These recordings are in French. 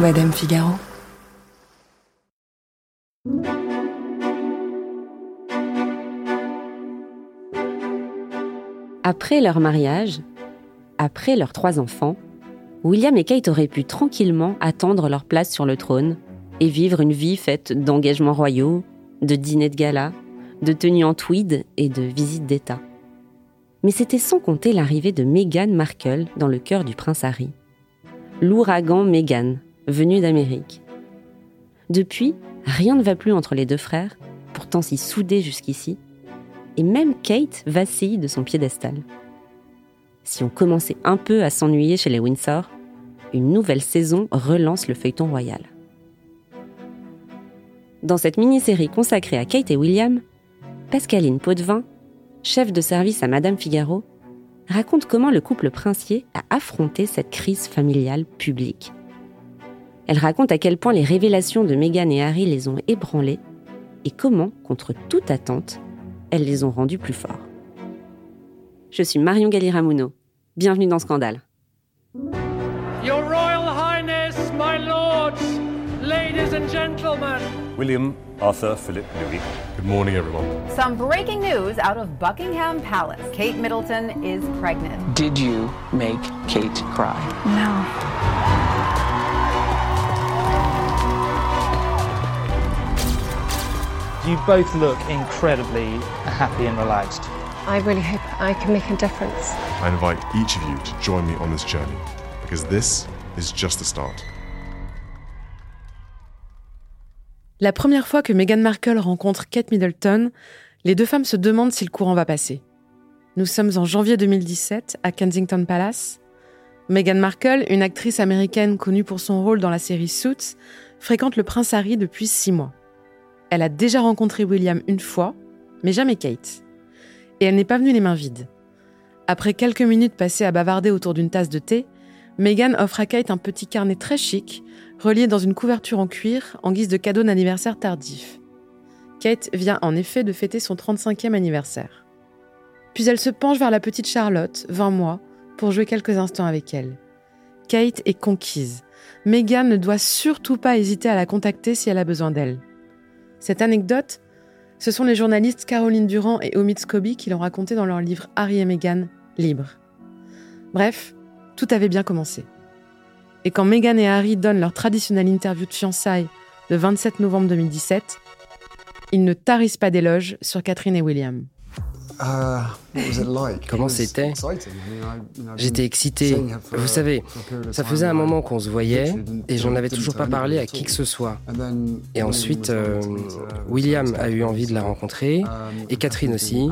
Madame Figaro. Après leur mariage, après leurs trois enfants, William et Kate auraient pu tranquillement attendre leur place sur le trône et vivre une vie faite d'engagements royaux, de dîners de gala, de tenues en tweed et de visites d'État. Mais c'était sans compter l'arrivée de Meghan Markle dans le cœur du prince Harry. L'ouragan Meghan, venu d'Amérique. Depuis, rien ne va plus entre les deux frères, pourtant si soudés jusqu'ici, et même Kate vacille de son piédestal. Si on commençait un peu à s'ennuyer chez les Windsor, une nouvelle saison relance le feuilleton royal. Dans cette mini-série consacrée à Kate et William, Pascaline Potvin, chef de service à Madame Figaro, raconte comment le couple princier a affronté cette crise familiale publique. Elle raconte à quel point les révélations de Meghan et Harry les ont ébranlés et comment, contre toute attente, elles les ont rendus plus forts. Je suis Marion Galiramuno. Bienvenue dans Scandale. Your Royal Highness, my lords, ladies and gentlemen. William Arthur Philip Louis. Good morning, everyone. Some breaking news out of Buckingham Palace. Kate Middleton is pregnant. Did you make Kate cry? No. You both look incredibly happy and relaxed. I really hope I can make a difference. I invite each of you to join me on this journey because this is just the start. La première fois que Meghan Markle rencontre Kate Middleton, les deux femmes se demandent si le courant va passer. Nous sommes en janvier 2017 à Kensington Palace. Meghan Markle, une actrice américaine connue pour son rôle dans la série Suits, fréquente le prince Harry depuis six mois. Elle a déjà rencontré William une fois, mais jamais Kate. Et elle n'est pas venue les mains vides. Après quelques minutes passées à bavarder autour d'une tasse de thé, Meghan offre à Kate un petit carnet très chic, relié dans une couverture en cuir en guise de cadeau d'anniversaire tardif. Kate vient en effet de fêter son 35e anniversaire. Puis elle se penche vers la petite Charlotte, 20 mois, pour jouer quelques instants avec elle. Kate est conquise. Meghan ne doit surtout pas hésiter à la contacter si elle a besoin d'elle. Cette anecdote, ce sont les journalistes Caroline Durand et Omid Scobie qui l'ont racontée dans leur livre Harry et Meghan, Libre. Bref, tout avait bien commencé. Et quand Meghan et Harry donnent leur traditionnelle interview de fiançailles le 27 novembre 2017, ils ne tarissent pas d'éloges sur Catherine et William. Comment c'était? J'étais excité. Vous savez, ça faisait un moment qu'on se voyait et j'en avais toujours pas parlé à qui que ce soit. Et ensuite, euh, William a eu envie de la rencontrer et Catherine aussi.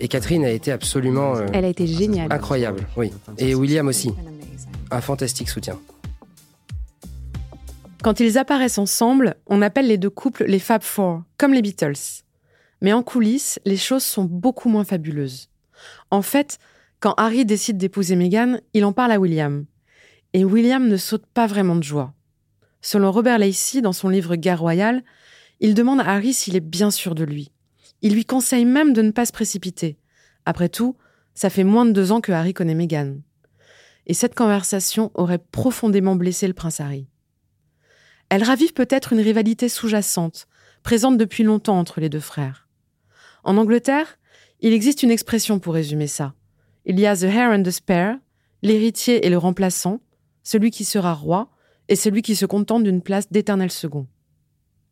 Et Catherine a été absolument... euh, Elle a été géniale. Incroyable, oui. Et William aussi. Un fantastique soutien. Quand ils apparaissent ensemble, on appelle les deux couples les Fab Four, comme les Beatles. Mais en coulisses, les choses sont beaucoup moins fabuleuses. En fait, quand Harry décide d'épouser Meghan, il en parle à William. Et William ne saute pas vraiment de joie. Selon Robert Lacey, dans son livre Guerre royale, il demande à Harry s'il est bien sûr de lui. Il lui conseille même de ne pas se précipiter. Après tout, ça fait moins de deux ans que Harry connaît Meghan. Et cette conversation aurait profondément blessé le prince Harry. Elle ravive peut-être une rivalité sous-jacente, présente depuis longtemps entre les deux frères. En Angleterre, il existe une expression pour résumer ça. Il y a the heir and the spare, l'héritier et le remplaçant, celui qui sera roi et celui qui se contente d'une place d'éternel second.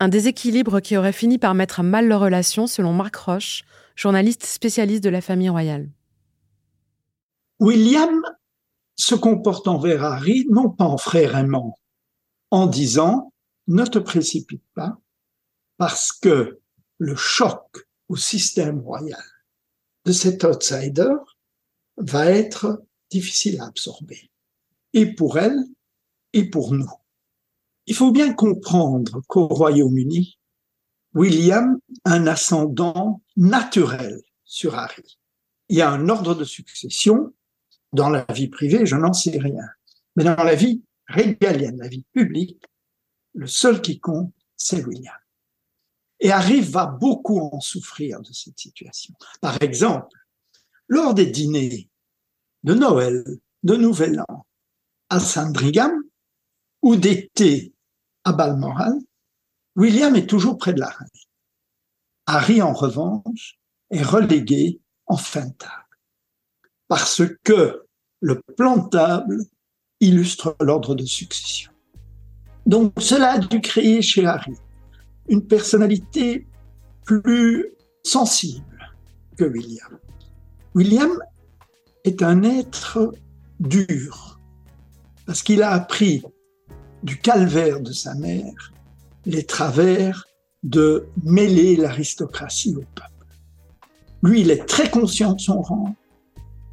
Un déséquilibre qui aurait fini par mettre à mal leur relation selon Marc Roche, journaliste spécialiste de la famille royale. William se comporte envers Harry non pas en frère aimant, en disant ne te précipite pas parce que le choc au système royal de cet outsider va être difficile à absorber, et pour elle, et pour nous. Il faut bien comprendre qu'au Royaume-Uni, William a un ascendant naturel sur Harry. Il y a un ordre de succession. Dans la vie privée, je n'en sais rien. Mais dans la vie régalienne, la vie publique, le seul qui compte, c'est William. Et Harry va beaucoup en souffrir de cette situation. Par exemple, lors des dîners de Noël, de Nouvel An, à Sandringham, ou d'été à Balmoral, William est toujours près de la reine. Harry, en revanche, est relégué en fin de table. Parce que le plan table illustre l'ordre de succession. Donc cela a dû créer chez Harry une personnalité plus sensible que William. William est un être dur parce qu'il a appris du calvaire de sa mère les travers de mêler l'aristocratie au peuple. Lui, il est très conscient de son rang,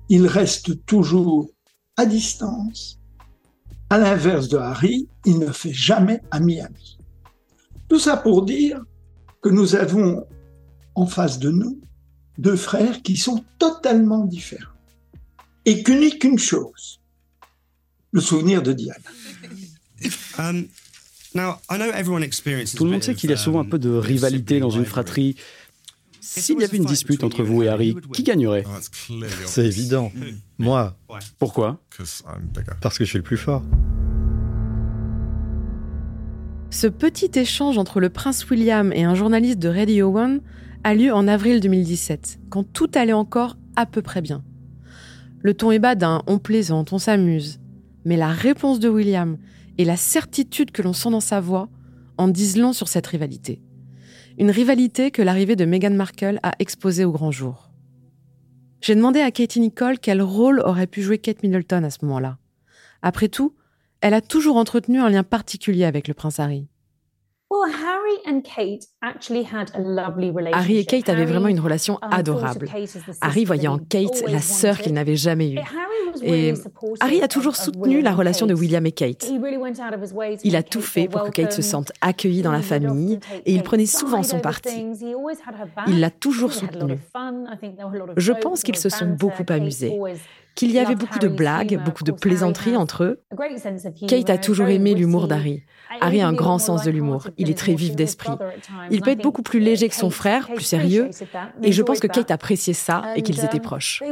il reste toujours à distance. À l'inverse de Harry, il ne fait jamais ami-ami. Tout ça pour dire que nous avons en face de nous deux frères qui sont totalement différents et qu'unique qu'une chose, le souvenir de Diane. Um, Tout le monde sait qu'il y a souvent un peu de um, rivalité dans une fratrie. S'il y avait une dispute entre vous et Harry, qui gagnerait oh, C'est évident. Moi. Pourquoi? Parce que je suis le plus fort. Ce petit échange entre le prince William et un journaliste de Radio One a lieu en avril 2017, quand tout allait encore à peu près bien. Le ton est badin, on plaisante, on s'amuse. Mais la réponse de William et la certitude que l'on sent dans sa voix en disent long sur cette rivalité. Une rivalité que l'arrivée de Meghan Markle a exposée au grand jour. J'ai demandé à Katie Nicole quel rôle aurait pu jouer Kate Middleton à ce moment-là. Après tout, elle a toujours entretenu un lien particulier avec le prince Harry. Harry et Kate avaient vraiment une relation adorable. Harry voyait en Kate la sœur qu'il n'avait jamais eue. Et Harry a toujours soutenu la relation de William et Kate. Il a tout fait pour que Kate se sente accueillie dans la famille et il prenait souvent son parti. Il l'a toujours soutenue. Je pense qu'ils se sont beaucoup amusés qu'il y avait beaucoup de blagues, beaucoup de plaisanteries entre eux. Kate a toujours aimé l'humour d'Harry. Harry a un grand sens de l'humour. Il est très vif d'esprit. Il peut être beaucoup plus léger que son frère, plus sérieux. Et je pense que Kate appréciait ça et qu'ils étaient um, proches.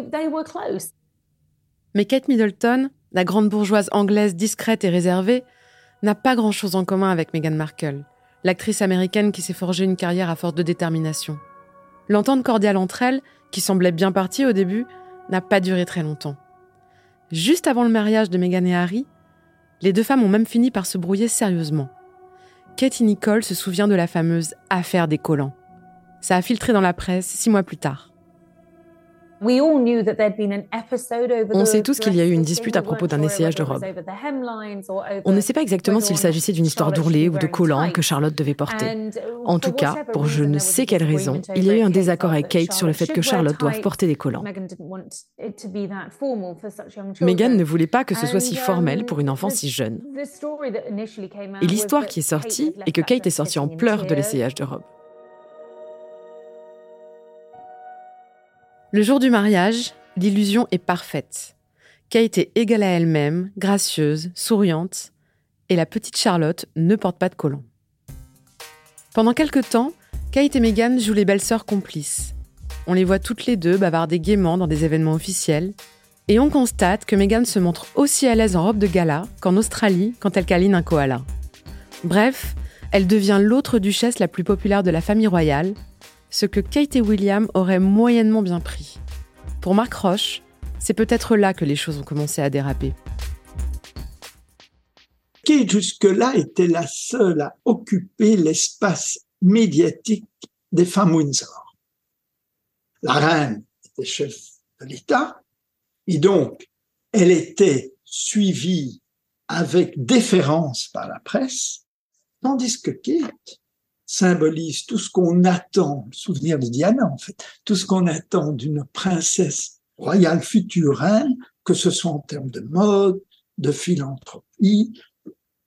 Mais Kate Middleton, la grande bourgeoise anglaise discrète et réservée, n'a pas grand-chose en commun avec Meghan Markle, l'actrice américaine qui s'est forgée une carrière à force de détermination. L'entente cordiale entre elles, qui semblait bien partie au début, n'a pas duré très longtemps. Juste avant le mariage de Meghan et Harry, les deux femmes ont même fini par se brouiller sérieusement. Katie Nicole se souvient de la fameuse affaire des collants. Ça a filtré dans la presse six mois plus tard. On sait tous qu'il y a eu une dispute à propos d'un essayage de robe. On ne sait pas exactement s'il s'agissait d'une histoire d'ourlet ou de collant que Charlotte devait porter. En tout cas, pour je ne sais quelle raison, il y a eu un désaccord avec Kate sur le fait que Charlotte doive porter des collants. Meghan ne voulait pas que ce soit si formel pour une enfant si jeune. Et l'histoire qui est sortie est que Kate est sortie en pleurs de l'essayage de robe. Le jour du mariage, l'illusion est parfaite. Kate est égale à elle-même, gracieuse, souriante, et la petite Charlotte ne porte pas de collant. Pendant quelque temps, Kate et Meghan jouent les belles sœurs complices. On les voit toutes les deux bavarder gaiement dans des événements officiels, et on constate que Meghan se montre aussi à l'aise en robe de gala qu'en Australie quand elle câline un koala. Bref, elle devient l'autre duchesse la plus populaire de la famille royale, ce que Kate et William auraient moyennement bien pris. Pour Mark Roche, c'est peut-être là que les choses ont commencé à déraper. Kate, jusque-là, était la seule à occuper l'espace médiatique des femmes Windsor. La reine était chef de l'État, et donc elle était suivie avec déférence par la presse, tandis que Kate symbolise tout ce qu'on attend, le souvenir de Diana en fait, tout ce qu'on attend d'une princesse royale future que ce soit en termes de mode, de philanthropie.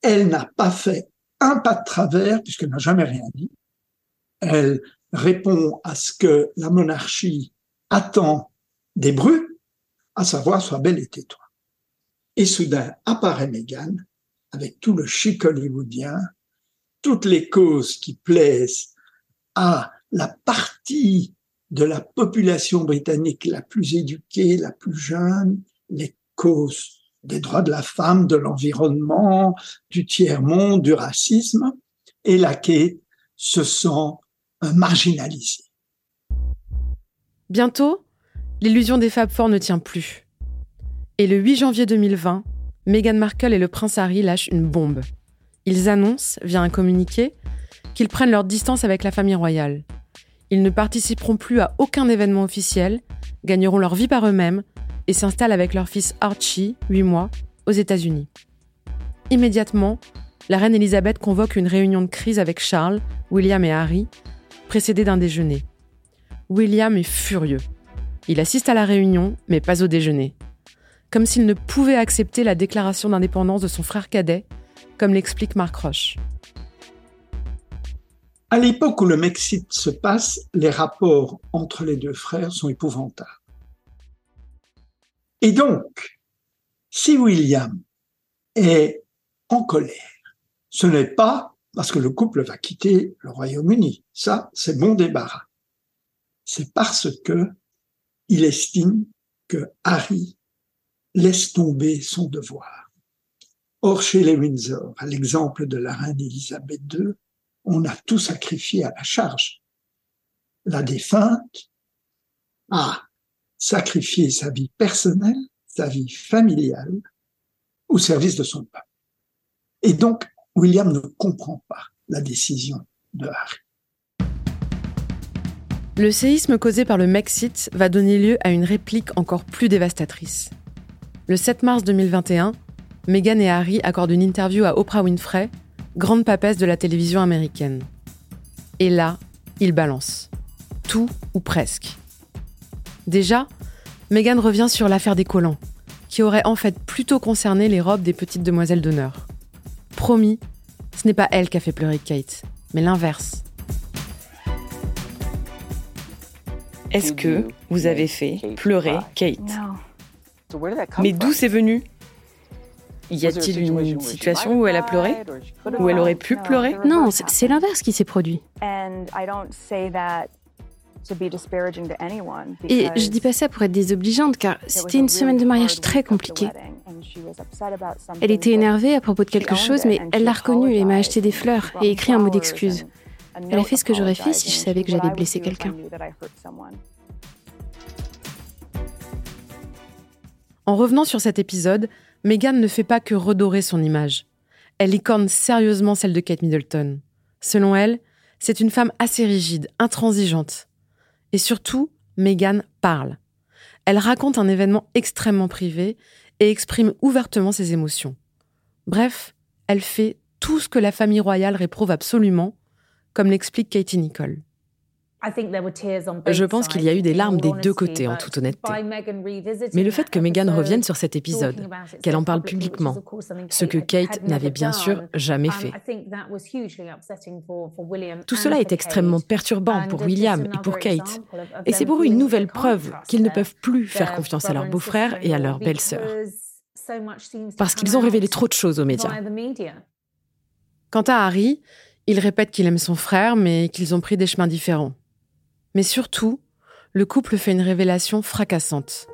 Elle n'a pas fait un pas de travers puisqu'elle n'a jamais rien dit. Elle répond à ce que la monarchie attend des brus, à savoir sois belle et tais-toi. Et soudain apparaît Meghan avec tout le chic hollywoodien, toutes les causes qui plaisent à la partie de la population britannique la plus éduquée, la plus jeune, les causes des droits de la femme, de l'environnement, du tiers-monde, du racisme, et la Kate se sent marginalisée. Bientôt, l'illusion des Fab Four ne tient plus. Et le 8 janvier 2020, Meghan Markle et le prince Harry lâchent une bombe. Ils annoncent, via un communiqué, qu'ils prennent leur distance avec la famille royale. Ils ne participeront plus à aucun événement officiel, gagneront leur vie par eux-mêmes et s'installent avec leur fils Archie, 8 mois, aux États-Unis. Immédiatement, la reine Elisabeth convoque une réunion de crise avec Charles, William et Harry, précédée d'un déjeuner. William est furieux. Il assiste à la réunion, mais pas au déjeuner. Comme s'il ne pouvait accepter la déclaration d'indépendance de son frère cadet, comme l'explique Mark Roche. À l'époque où le Mexique se passe, les rapports entre les deux frères sont épouvantables. Et donc, si William est en colère, ce n'est pas parce que le couple va quitter le Royaume-Uni. Ça, c'est bon débarras. C'est parce que il estime que Harry laisse tomber son devoir. Or, chez les Windsor, à l'exemple de la reine Elisabeth II, on a tout sacrifié à la charge. La défunte a sacrifié sa vie personnelle, sa vie familiale, au service de son peuple. Et donc, William ne comprend pas la décision de Harry. Le séisme causé par le Mexit va donner lieu à une réplique encore plus dévastatrice. Le 7 mars 2021, Meghan et Harry accordent une interview à Oprah Winfrey grande papesse de la télévision américaine. Et là, il balance. Tout ou presque. Déjà, Meghan revient sur l'affaire des collants, qui aurait en fait plutôt concerné les robes des petites demoiselles d'honneur. Promis, ce n'est pas elle qui a fait pleurer Kate, mais l'inverse. Est-ce que vous avez fait pleurer Kate? Mais d'où c'est venu? Y a-t-il une situation où elle a pleuré Où elle aurait pu pleurer Non, c'est l'inverse qui s'est produit. Et je dis pas ça pour être désobligeante, car c'était une semaine de mariage très compliquée. Elle était énervée à propos de quelque chose, mais elle l'a reconnu et m'a acheté des fleurs et écrit un mot d'excuse. Elle a fait ce que j'aurais fait si je savais que j'avais blessé quelqu'un. En revenant sur cet épisode, Meghan ne fait pas que redorer son image. Elle licorne sérieusement celle de Kate Middleton. Selon elle, c'est une femme assez rigide, intransigeante. Et surtout, Meghan parle. Elle raconte un événement extrêmement privé et exprime ouvertement ses émotions. Bref, elle fait tout ce que la famille royale réprouve absolument, comme l'explique Katie Nicole. Je pense qu'il y a eu des larmes des deux côtés, en toute honnêteté. Mais le fait que Meghan revienne sur cet épisode, qu'elle en parle publiquement, ce que Kate n'avait bien sûr jamais fait. Tout cela est extrêmement perturbant pour William et pour Kate. Et c'est pour eux une nouvelle preuve qu'ils ne peuvent plus faire confiance à leur beau-frère et à leur belle-sœur. Parce qu'ils ont révélé trop de choses aux médias. Quant à Harry, il répète qu'il aime son frère, mais qu'ils ont pris des chemins différents. Mais surtout, le couple fait une révélation fracassante.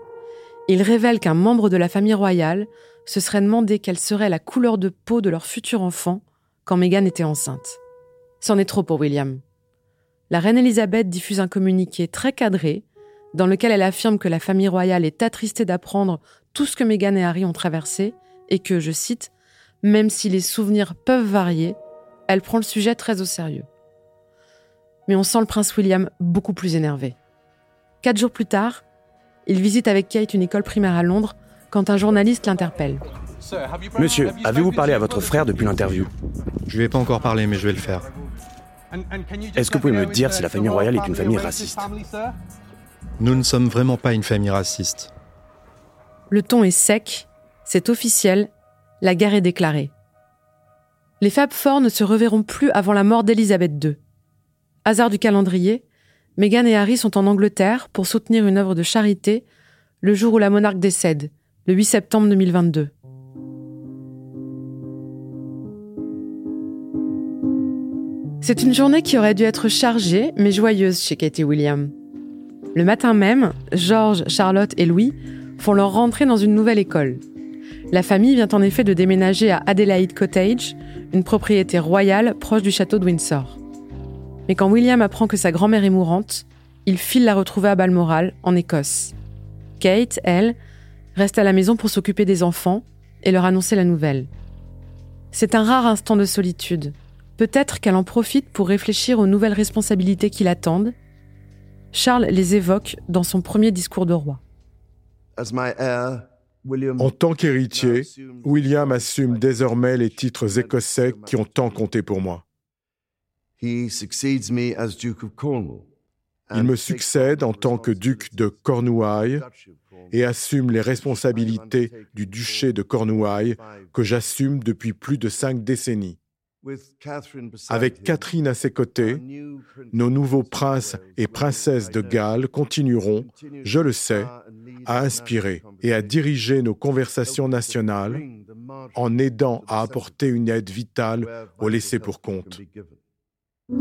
Il révèle qu'un membre de la famille royale se serait demandé quelle serait la couleur de peau de leur futur enfant quand Meghan était enceinte. C'en est trop pour William. La reine Elisabeth diffuse un communiqué très cadré dans lequel elle affirme que la famille royale est attristée d'apprendre tout ce que Meghan et Harry ont traversé et que, je cite, même si les souvenirs peuvent varier, elle prend le sujet très au sérieux mais on sent le prince William beaucoup plus énervé. Quatre jours plus tard, il visite avec Kate une école primaire à Londres quand un journaliste l'interpelle. Monsieur, avez-vous parlé à votre frère depuis l'interview? Je lui ai pas encore parlé, mais je vais le faire. Est-ce que vous pouvez me dire si la famille royale est une famille raciste? Nous ne sommes vraiment pas une famille raciste. Le ton est sec, c'est officiel, la guerre est déclarée. Les Fab Four ne se reverront plus avant la mort d'Élisabeth II. Hasard du calendrier, Meghan et Harry sont en Angleterre pour soutenir une œuvre de charité le jour où la monarque décède, le 8 septembre 2022. C'est une journée qui aurait dû être chargée mais joyeuse chez Katie William. Le matin même, George, Charlotte et Louis font leur rentrée dans une nouvelle école. La famille vient en effet de déménager à Adelaide Cottage, une propriété royale proche du château de Windsor. Mais quand William apprend que sa grand-mère est mourante, il file la retrouver à Balmoral, en Écosse. Kate, elle, reste à la maison pour s'occuper des enfants et leur annoncer la nouvelle. C'est un rare instant de solitude. Peut-être qu'elle en profite pour réfléchir aux nouvelles responsabilités qui l'attendent. Charles les évoque dans son premier discours de roi. En tant qu'héritier, William assume désormais les titres écossais qui ont tant compté pour moi. Il me succède en tant que duc de Cornouailles et assume les responsabilités du duché de Cornouailles que j'assume depuis plus de cinq décennies. Avec Catherine à ses côtés, nos nouveaux princes et princesses de Galles continueront, je le sais, à inspirer et à diriger nos conversations nationales en aidant à apporter une aide vitale aux laissés pour compte. Le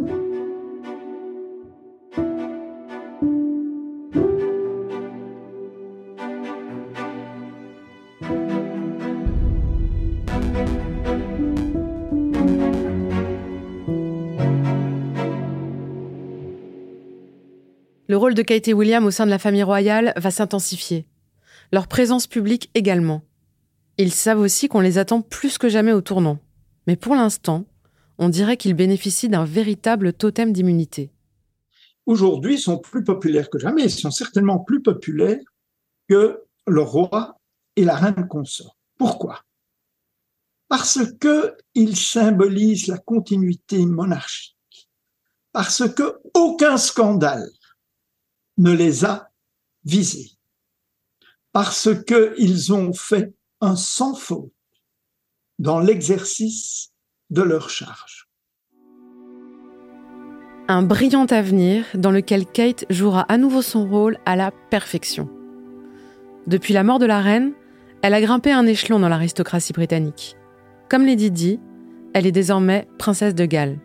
rôle de Kate et William au sein de la famille royale va s'intensifier. Leur présence publique également. Ils savent aussi qu'on les attend plus que jamais au tournant. Mais pour l'instant, on dirait qu'ils bénéficient d'un véritable totem d'immunité. Aujourd'hui, ils sont plus populaires que jamais. Ils sont certainement plus populaires que le roi et la reine consort. Pourquoi? Parce qu'ils symbolisent la continuité monarchique. Parce que aucun scandale ne les a visés parce qu'ils ont fait un sans faute dans l'exercice de leur charge. Un brillant avenir dans lequel Kate jouera à nouveau son rôle à la perfection. Depuis la mort de la reine, elle a grimpé un échelon dans l'aristocratie britannique. Comme Lady Di, elle est désormais princesse de Galles,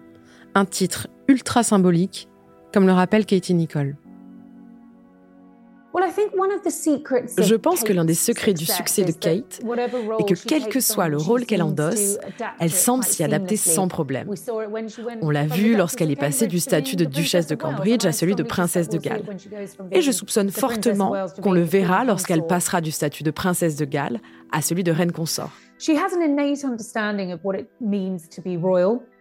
un titre ultra symbolique, comme le rappelle Katie Nicole. Je pense que l'un des secrets du succès de Kate est que quel que soit le rôle qu'elle endosse, elle semble s'y adapter sans problème. On l'a vu lorsqu'elle est passée du statut de duchesse de Cambridge à celui de princesse de Galles. Et je soupçonne fortement qu'on le verra lorsqu'elle passera du statut de princesse de Galles à celui de reine consort.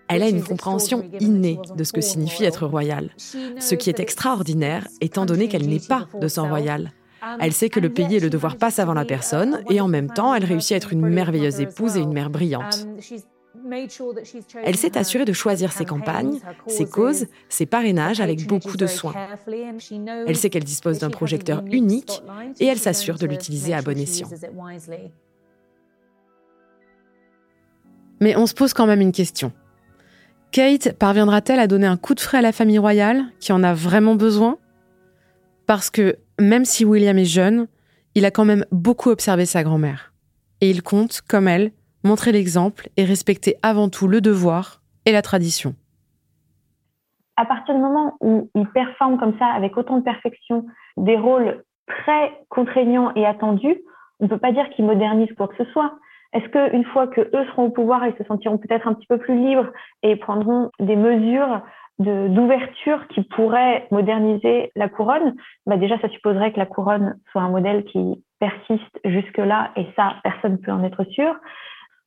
Elle a une compréhension innée de ce que signifie être royale, ce qui est extraordinaire étant donné qu'elle n'est pas de sang royal. Elle sait que le pays et le devoir passent avant la personne et en même temps, elle réussit à être une merveilleuse épouse et une mère brillante. Elle s'est assurée de choisir ses campagnes, ses causes, ses parrainages avec beaucoup de soin. Elle sait qu'elle dispose d'un projecteur unique et elle s'assure de l'utiliser à bon escient. Mais on se pose quand même une question. Kate parviendra-t-elle à donner un coup de frais à la famille royale qui en a vraiment besoin? Parce que même si William est jeune, il a quand même beaucoup observé sa grand-mère. Et il compte, comme elle, montrer l'exemple et respecter avant tout le devoir et la tradition. À partir du moment où il performe comme ça, avec autant de perfection, des rôles très contraignants et attendus, on ne peut pas dire qu'il modernise quoi que ce soit. Est-ce qu'une fois que eux seront au pouvoir, ils se sentiront peut-être un petit peu plus libres et prendront des mesures d'ouverture qui pourraient moderniser la couronne? Bah Déjà, ça supposerait que la couronne soit un modèle qui persiste jusque-là, et ça, personne ne peut en être sûr.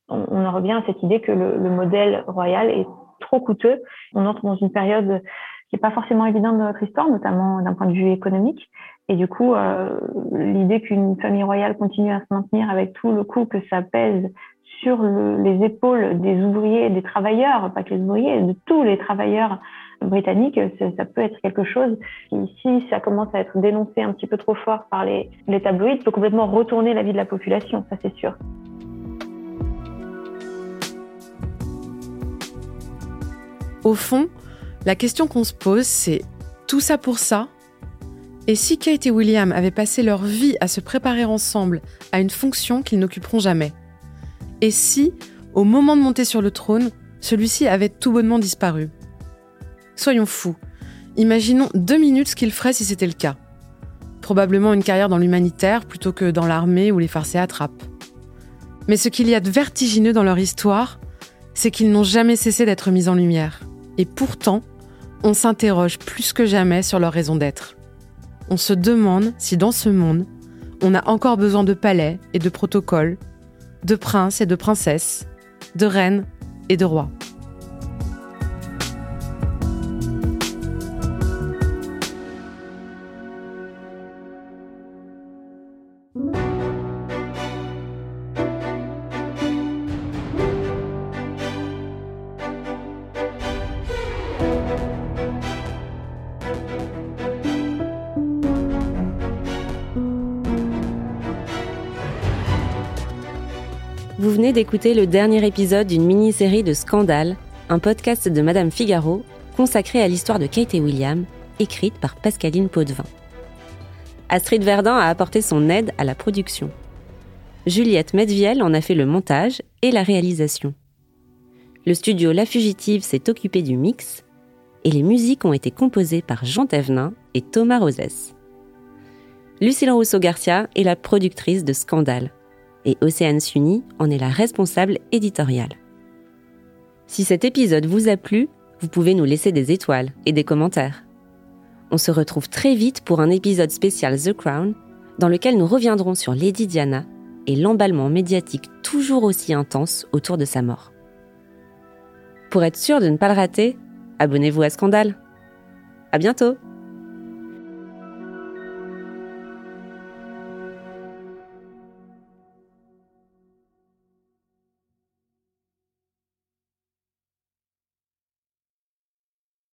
On, en revient à cette idée que le, le modèle royal est trop coûteux. On entre dans une période qui n'est pas forcément évidente dans notre histoire, notamment d'un point de vue économique. Et du coup, euh, l'idée qu'une famille royale continue à se maintenir avec tout le coût que ça pèse sur les épaules des ouvriers des travailleurs, pas que les ouvriers, de tous les travailleurs britanniques, ça, peut être quelque chose qui, si ça commence à être dénoncé un petit peu trop fort par les, les tabloïds, peut complètement retourner la vie de la population, ça c'est sûr. Au fond, la question qu'on se pose, c'est tout ça pour ça? Et si Kate et William avaient passé leur vie à se préparer ensemble à une fonction qu'ils n'occuperont jamais? Et si, au moment de monter sur le trône, celui-ci avait tout bonnement disparu? Soyons fous. Imaginons deux minutes ce qu'il ferait si c'était le cas. Probablement une carrière dans l'humanitaire plutôt que dans l'armée où les farcés attrapent. Mais ce qu'il y a de vertigineux dans leur histoire, c'est qu'ils n'ont jamais cessé d'être mis en lumière. Et pourtant, on s'interroge plus que jamais sur leur raison d'être. On se demande si dans ce monde, on a encore besoin de palais et de protocoles, de princes et de princesses, de reines et de rois. Vous venez d'écouter le dernier épisode d'une mini-série de Scandale, un podcast de Madame Figaro consacré à l'histoire de Kate et William, écrite par Pascaline Potvin. Astrid Verdun a apporté son aide à la production. Juliette Medviel en a fait le montage et la réalisation. Le studio La Fugitive s'est occupé du mix et les musiques ont été composées par Jean Thévenin et Thomas Rosès. Lucille Rousseau-Garcia est la productrice de Scandale et Océane Sunny en est la responsable éditoriale. Si cet épisode vous a plu, vous pouvez nous laisser des étoiles et des commentaires. On se retrouve très vite pour un épisode spécial The Crown, dans lequel nous reviendrons sur Lady Diana et l'emballement médiatique toujours aussi intense autour de sa mort. Pour être sûr de ne pas le rater, abonnez-vous à Scandale. À bientôt!